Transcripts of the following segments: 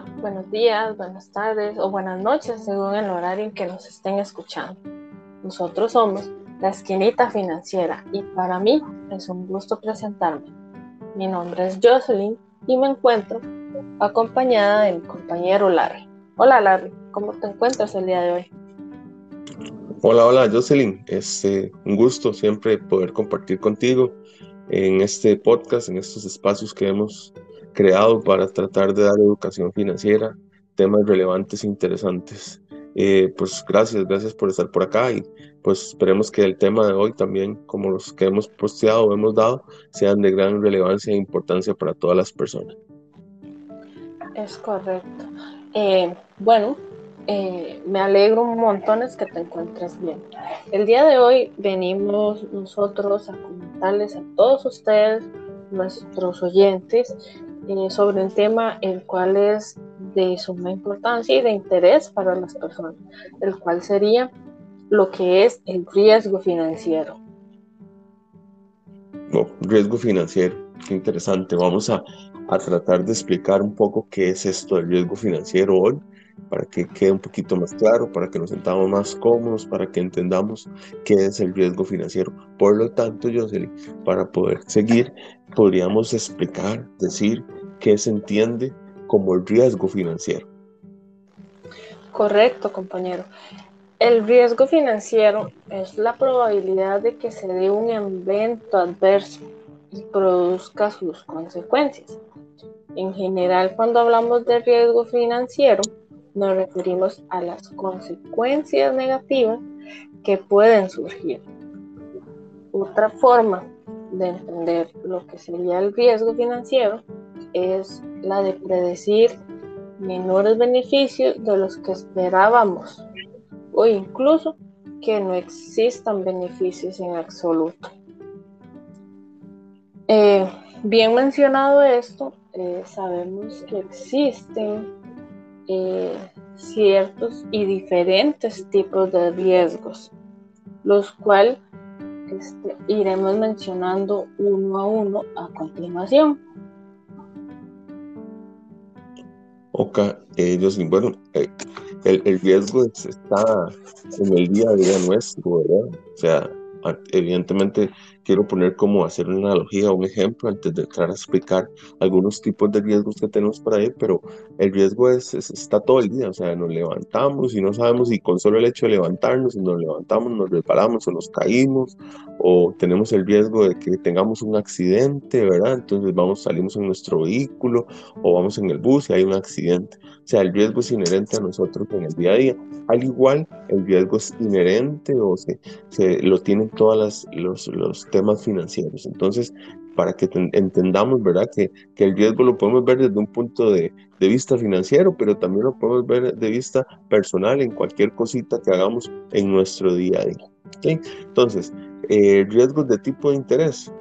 Buenos días, buenas tardes o buenas noches según el horario en que nos estén escuchando. Nosotros somos la Esquinita Financiera y para mí es un gusto presentarme. Mi nombre es Jocelyn y me encuentro acompañada de mi compañero Larry. Hola Larry, ¿cómo te encuentras el día de hoy? Hola, hola Jocelyn, es este, un gusto siempre poder compartir contigo en este podcast, en estos espacios que hemos creado para tratar de dar educación financiera, temas relevantes e interesantes. Eh, pues gracias, gracias por estar por acá y pues esperemos que el tema de hoy también, como los que hemos posteado o hemos dado, sean de gran relevancia e importancia para todas las personas. Es correcto. Eh, bueno, eh, me alegro un montón es que te encuentres bien. El día de hoy venimos nosotros a comentarles a todos ustedes, nuestros oyentes, eh, sobre un tema el cual es de suma importancia y de interés para las personas, el cual sería lo que es el riesgo financiero. No, riesgo financiero, qué interesante. Vamos a, a tratar de explicar un poco qué es esto del riesgo financiero hoy para que quede un poquito más claro, para que nos sentamos más cómodos, para que entendamos qué es el riesgo financiero. Por lo tanto, Jocelyn, para poder seguir, podríamos explicar, decir qué se entiende como el riesgo financiero. Correcto, compañero. El riesgo financiero es la probabilidad de que se dé un evento adverso y produzca sus consecuencias. En general, cuando hablamos de riesgo financiero, nos referimos a las consecuencias negativas que pueden surgir. Otra forma de entender lo que sería el riesgo financiero es la de predecir menores beneficios de los que esperábamos o incluso que no existan beneficios en absoluto. Eh, bien mencionado esto, eh, sabemos que existen eh, ciertos y diferentes tipos de riesgos, los cuales este, iremos mencionando uno a uno a continuación. Ok, ellos, bueno, eh, el, el, riesgo está en el día a día nuestro, ¿verdad? O sea, evidentemente quiero poner como hacer una analogía un ejemplo antes de entrar a explicar algunos tipos de riesgos que tenemos por ahí, pero el riesgo es, está todo el día, o sea, nos levantamos y no sabemos si con solo el hecho de levantarnos, nos levantamos, nos resbalamos o nos caímos, o tenemos el riesgo de que tengamos un accidente, ¿verdad? Entonces vamos, salimos en nuestro vehículo o vamos en el bus y hay un accidente. O sea, el riesgo es inherente a nosotros en el día a día. Al igual, el riesgo es inherente o se, se lo tienen todos los, los temas financieros. Entonces, para que entendamos, ¿verdad? Que, que, el riesgo lo podemos ver desde un punto de, de, vista financiero, pero también lo podemos ver de vista personal en cualquier cosita que hagamos en nuestro día a día. ¿okay? Entonces, eh, riesgos de tipo de interés.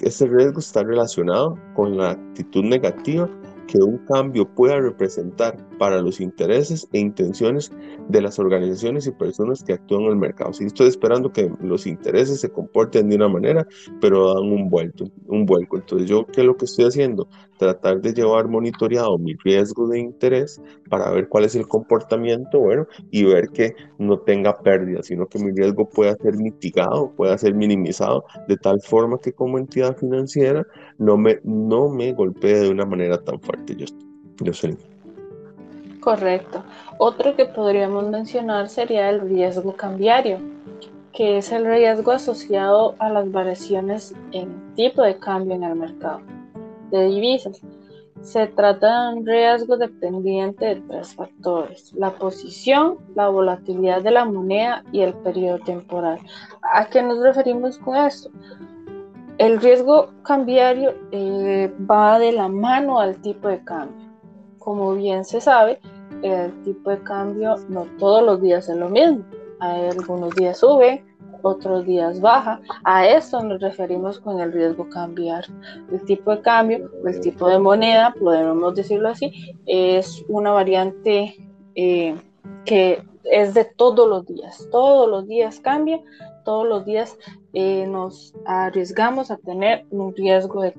Este riesgo está relacionado con la actitud negativa que un cambio pueda representar para los intereses e intenciones de las organizaciones y personas que actúan en el mercado. Si estoy esperando que los intereses se comporten de una manera, pero dan un vuelto, un vuelco. Entonces, yo qué es lo que estoy haciendo? Tratar de llevar monitoreado mi riesgo de interés para ver cuál es el comportamiento, bueno, y ver que no tenga pérdida, sino que mi riesgo pueda ser mitigado, pueda ser minimizado de tal forma que como entidad financiera no me, no me golpee de una manera tan fuerte. Yo, yo sé. Correcto. Otro que podríamos mencionar sería el riesgo cambiario, que es el riesgo asociado a las variaciones en tipo de cambio en el mercado de divisas. Se trata de un riesgo dependiente de tres factores, la posición, la volatilidad de la moneda y el periodo temporal. ¿A qué nos referimos con esto? El riesgo cambiario eh, va de la mano al tipo de cambio. Como bien se sabe, el tipo de cambio no todos los días es lo mismo. Hay algunos días sube, otros días baja. A eso nos referimos con el riesgo cambiar. El tipo de cambio, el tipo de moneda, podemos decirlo así, es una variante eh, que es de todos los días. Todos los días cambia, todos los días eh, nos arriesgamos a tener un riesgo de,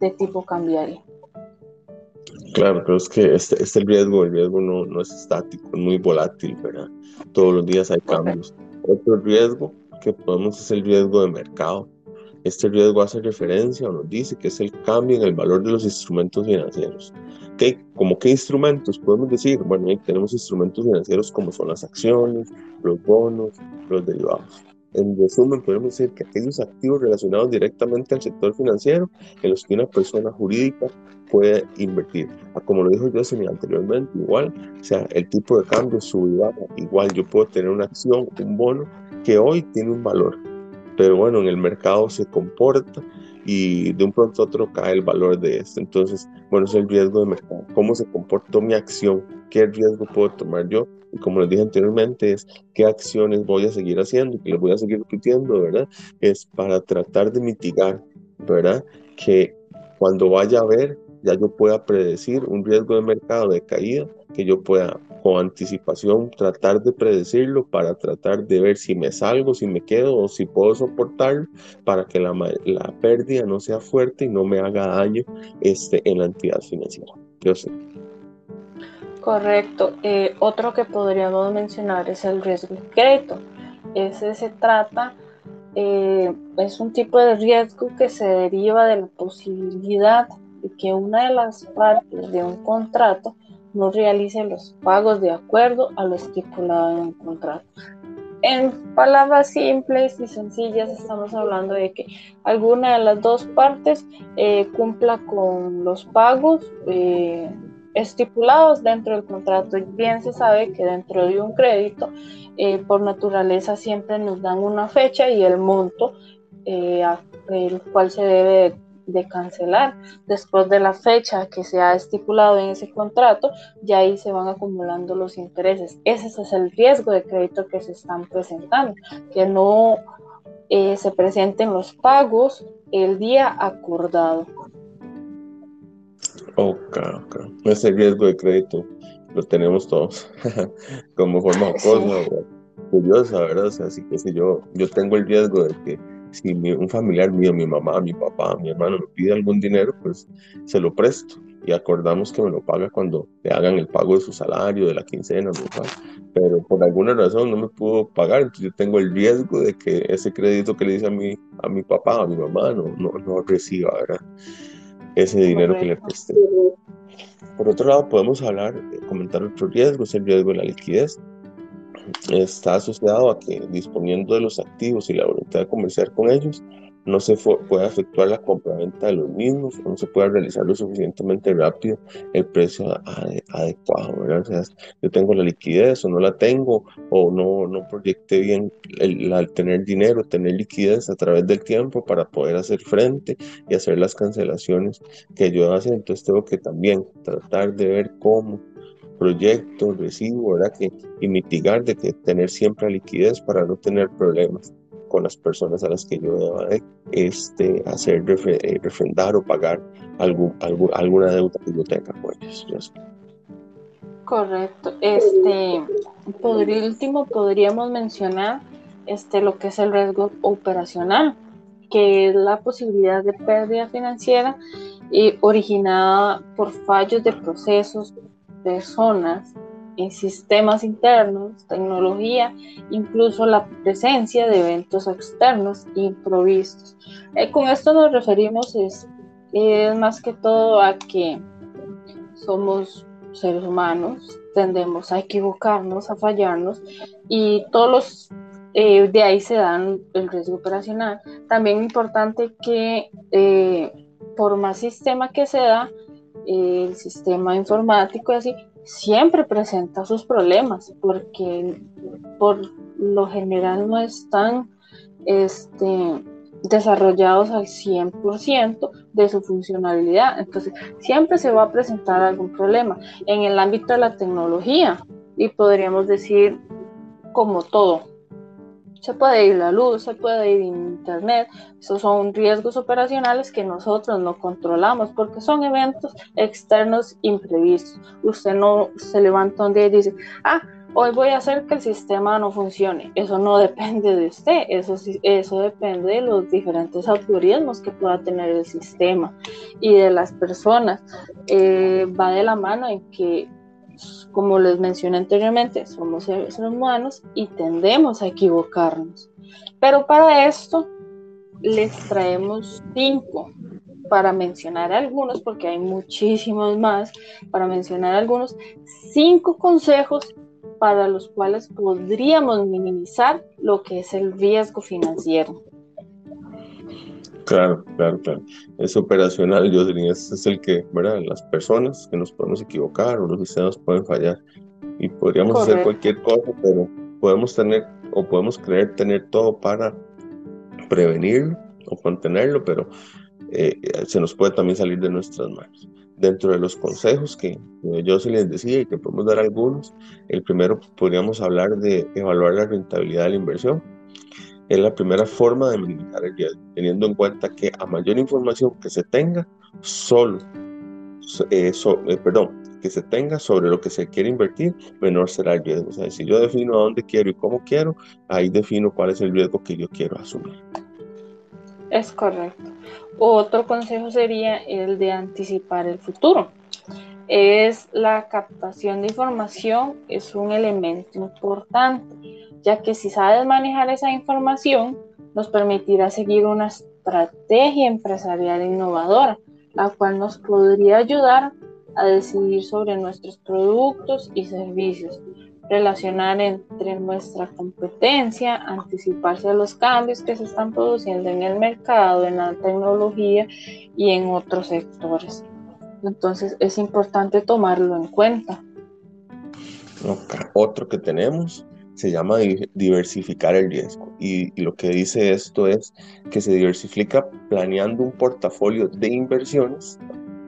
de tipo cambiario. Claro, pero es que este, este riesgo, el riesgo no, no es estático, es muy volátil, ¿verdad? Todos los días hay cambios. Otro riesgo que podemos es el riesgo de mercado. Este riesgo hace referencia o nos dice que es el cambio en el valor de los instrumentos financieros. ¿Qué, ¿Como qué instrumentos podemos decir? Bueno, tenemos instrumentos financieros como son las acciones, los bonos, los derivados. En resumen, podemos decir que aquellos activos relacionados directamente al sector financiero en los que una persona jurídica puede invertir. Ah, como lo dijo José anteriormente, igual, o sea, el tipo de cambio baja. Igual yo puedo tener una acción, un bono que hoy tiene un valor, pero bueno, en el mercado se comporta y de un pronto a otro cae el valor de esto. Entonces, bueno, es el riesgo de mercado. ¿Cómo se comportó mi acción? ¿Qué riesgo puedo tomar yo? Y como les dije anteriormente, es qué acciones voy a seguir haciendo que les voy a seguir repitiendo, ¿verdad? Es para tratar de mitigar, ¿verdad? Que cuando vaya a ver, ya yo pueda predecir un riesgo de mercado de caída, que yo pueda con anticipación tratar de predecirlo para tratar de ver si me salgo, si me quedo o si puedo soportarlo para que la, la pérdida no sea fuerte y no me haga daño este, en la entidad financiera. Yo sé. Correcto. Eh, otro que podríamos mencionar es el riesgo de crédito. Ese se trata, eh, es un tipo de riesgo que se deriva de la posibilidad que una de las partes de un contrato no realice los pagos de acuerdo a lo estipulado en un contrato. En palabras simples y sencillas estamos hablando de que alguna de las dos partes eh, cumpla con los pagos eh, estipulados dentro del contrato. Bien se sabe que dentro de un crédito, eh, por naturaleza siempre nos dan una fecha y el monto el cual se debe de cancelar después de la fecha que se ha estipulado en ese contrato, ya ahí se van acumulando los intereses. Ese es el riesgo de crédito que se están presentando, que no eh, se presenten los pagos el día acordado. Ok, ok. Ese riesgo de crédito lo tenemos todos como forma curiosa, ¿verdad? O sea, así que si yo, yo tengo el riesgo de que si un familiar mío, mi mamá, mi papá, mi hermano me pide algún dinero, pues se lo presto y acordamos que me lo paga cuando le hagan el pago de su salario, de la quincena, pero por alguna razón no me pudo pagar, entonces yo tengo el riesgo de que ese crédito que le dice a mi, a mi papá, a mi mamá, no, no, no reciba ¿verdad? ese dinero que le presté. Por otro lado, podemos hablar, comentar otro riesgo, es el riesgo de la liquidez está asociado a que disponiendo de los activos y la voluntad de comerciar con ellos, no se puede efectuar la compraventa de los mismos, no se puede realizar lo suficientemente rápido el precio adecuado. O sea, yo tengo la liquidez o no la tengo, o no, no proyecté bien el, al tener dinero, tener liquidez a través del tiempo para poder hacer frente y hacer las cancelaciones que yo hago. Entonces tengo que también tratar de ver cómo proyecto, recibo, ¿verdad? Que, y mitigar de que tener siempre liquidez para no tener problemas con las personas a las que yo deba este, hacer eh, refrendar o pagar algún, alguna deuda que yo tenga con ellos. Correcto. Este, por último, podríamos mencionar este, lo que es el riesgo operacional, que es la posibilidad de pérdida financiera y originada por fallos de procesos, personas, en sistemas internos, tecnología, incluso la presencia de eventos externos improvistos. Eh, con esto nos referimos es, más que todo a que somos seres humanos, tendemos a equivocarnos, a fallarnos y todos los eh, de ahí se dan el riesgo operacional. También importante que eh, por más sistema que se da, el sistema informático así, siempre presenta sus problemas porque por lo general no están este, desarrollados al 100% de su funcionalidad. Entonces, siempre se va a presentar algún problema en el ámbito de la tecnología y podríamos decir como todo, se puede ir la luz, se puede ir internet. Esos son riesgos operacionales que nosotros no controlamos porque son eventos externos imprevistos. Usted no se levanta un día y dice, ah, hoy voy a hacer que el sistema no funcione. Eso no depende de usted, eso, eso depende de los diferentes algoritmos que pueda tener el sistema y de las personas. Eh, va de la mano en que, como les mencioné anteriormente, somos seres humanos y tendemos a equivocarnos. Pero para esto les traemos cinco para mencionar algunos, porque hay muchísimos más, para mencionar algunos, cinco consejos para los cuales podríamos minimizar lo que es el riesgo financiero. Claro, claro, claro. Es operacional, yo diría, ese es el que, ¿verdad? Las personas que nos podemos equivocar o los sistemas pueden fallar y podríamos hacer cualquier cosa, pero podemos tener o podemos creer tener todo para prevenirlo o contenerlo, pero eh, se nos puede también salir de nuestras manos dentro de los consejos que yo se les decía y que podemos dar algunos, el primero podríamos hablar de evaluar la rentabilidad de la inversión. Es la primera forma de minimizar el riesgo, teniendo en cuenta que a mayor información que se tenga, solo, eh, eh, perdón, que se tenga sobre lo que se quiere invertir, menor será el riesgo. O sea, si yo defino a dónde quiero y cómo quiero, ahí defino cuál es el riesgo que yo quiero asumir. Es correcto. Otro consejo sería el de anticipar el futuro. Es la captación de información, es un elemento importante, ya que si sabes manejar esa información, nos permitirá seguir una estrategia empresarial innovadora, la cual nos podría ayudar a decidir sobre nuestros productos y servicios, relacionar entre nuestra competencia, anticiparse a los cambios que se están produciendo en el mercado, en la tecnología y en otros sectores. Entonces es importante tomarlo en cuenta. Otro que tenemos se llama diversificar el riesgo y, lo que dice esto es que se diversifica planeando un portafolio de inversiones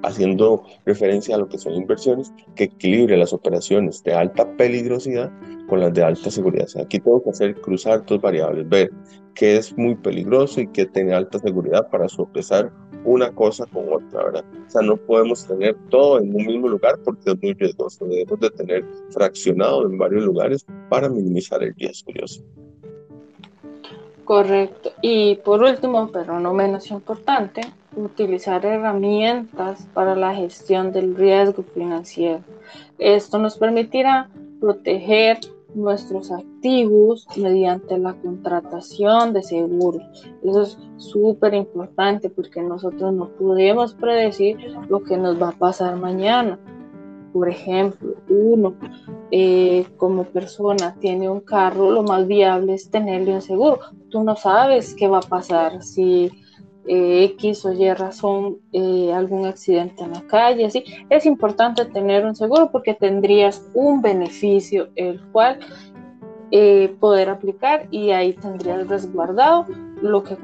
haciendo referencia a lo que son inversiones, que equilibre las operaciones de alta peligrosidad con las de alta seguridad. aquí tengo que hacer cruzar dos variables, ver qué es muy peligroso y qué tiene alta seguridad para sopesar una cosa con otra, ¿verdad? O sea, no podemos tener todo en un mismo lugar porque es muy riesgoso. Debemos de tener fraccionado en varios lugares para minimizar el riesgo. Correcto. Y por último, pero no menos importante, utilizar herramientas para la gestión del riesgo financiero. Esto nos permitirá proteger nuestros activos mediante la contratación de seguros. Eso es súper importante porque nosotros no podemos predecir lo que nos va a pasar mañana. Por ejemplo, uno eh, como persona tiene un carro, lo más viable es tenerle un seguro. Tú no sabes qué va a pasar si eh, X o Y razón, eh, algún accidente en la calle, así, es importante tener un seguro porque tendrías un beneficio el cual eh, poder aplicar y ahí tendrías resguardado lo que,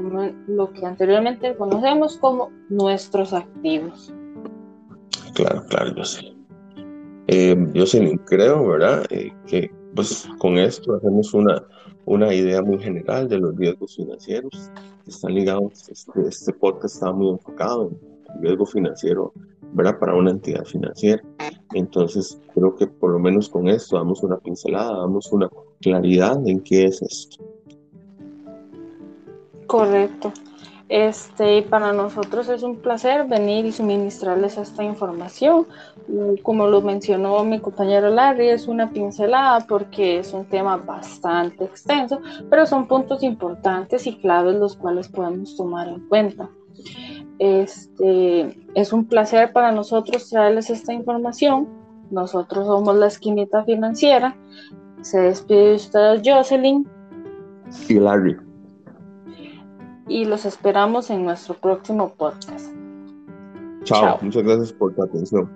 lo que anteriormente conocemos como nuestros activos. Claro, claro, yo sé. yo sí creo, ¿verdad? que pues con esto hacemos una, una idea muy general de los riesgos financieros que están ligados. Este, este podcast está muy enfocado en riesgo financiero. Para una entidad financiera. Entonces, creo que por lo menos con esto damos una pincelada, damos una claridad en qué es esto. Correcto. Este, para nosotros es un placer venir y suministrarles esta información. Como lo mencionó mi compañero Larry, es una pincelada porque es un tema bastante extenso, pero son puntos importantes y claves los cuales podemos tomar en cuenta. Este, es un placer para nosotros traerles esta información. Nosotros somos la esquinita financiera. Se despide usted Jocelyn. Y Larry y los esperamos en nuestro próximo podcast. Chao, muchas gracias por tu atención.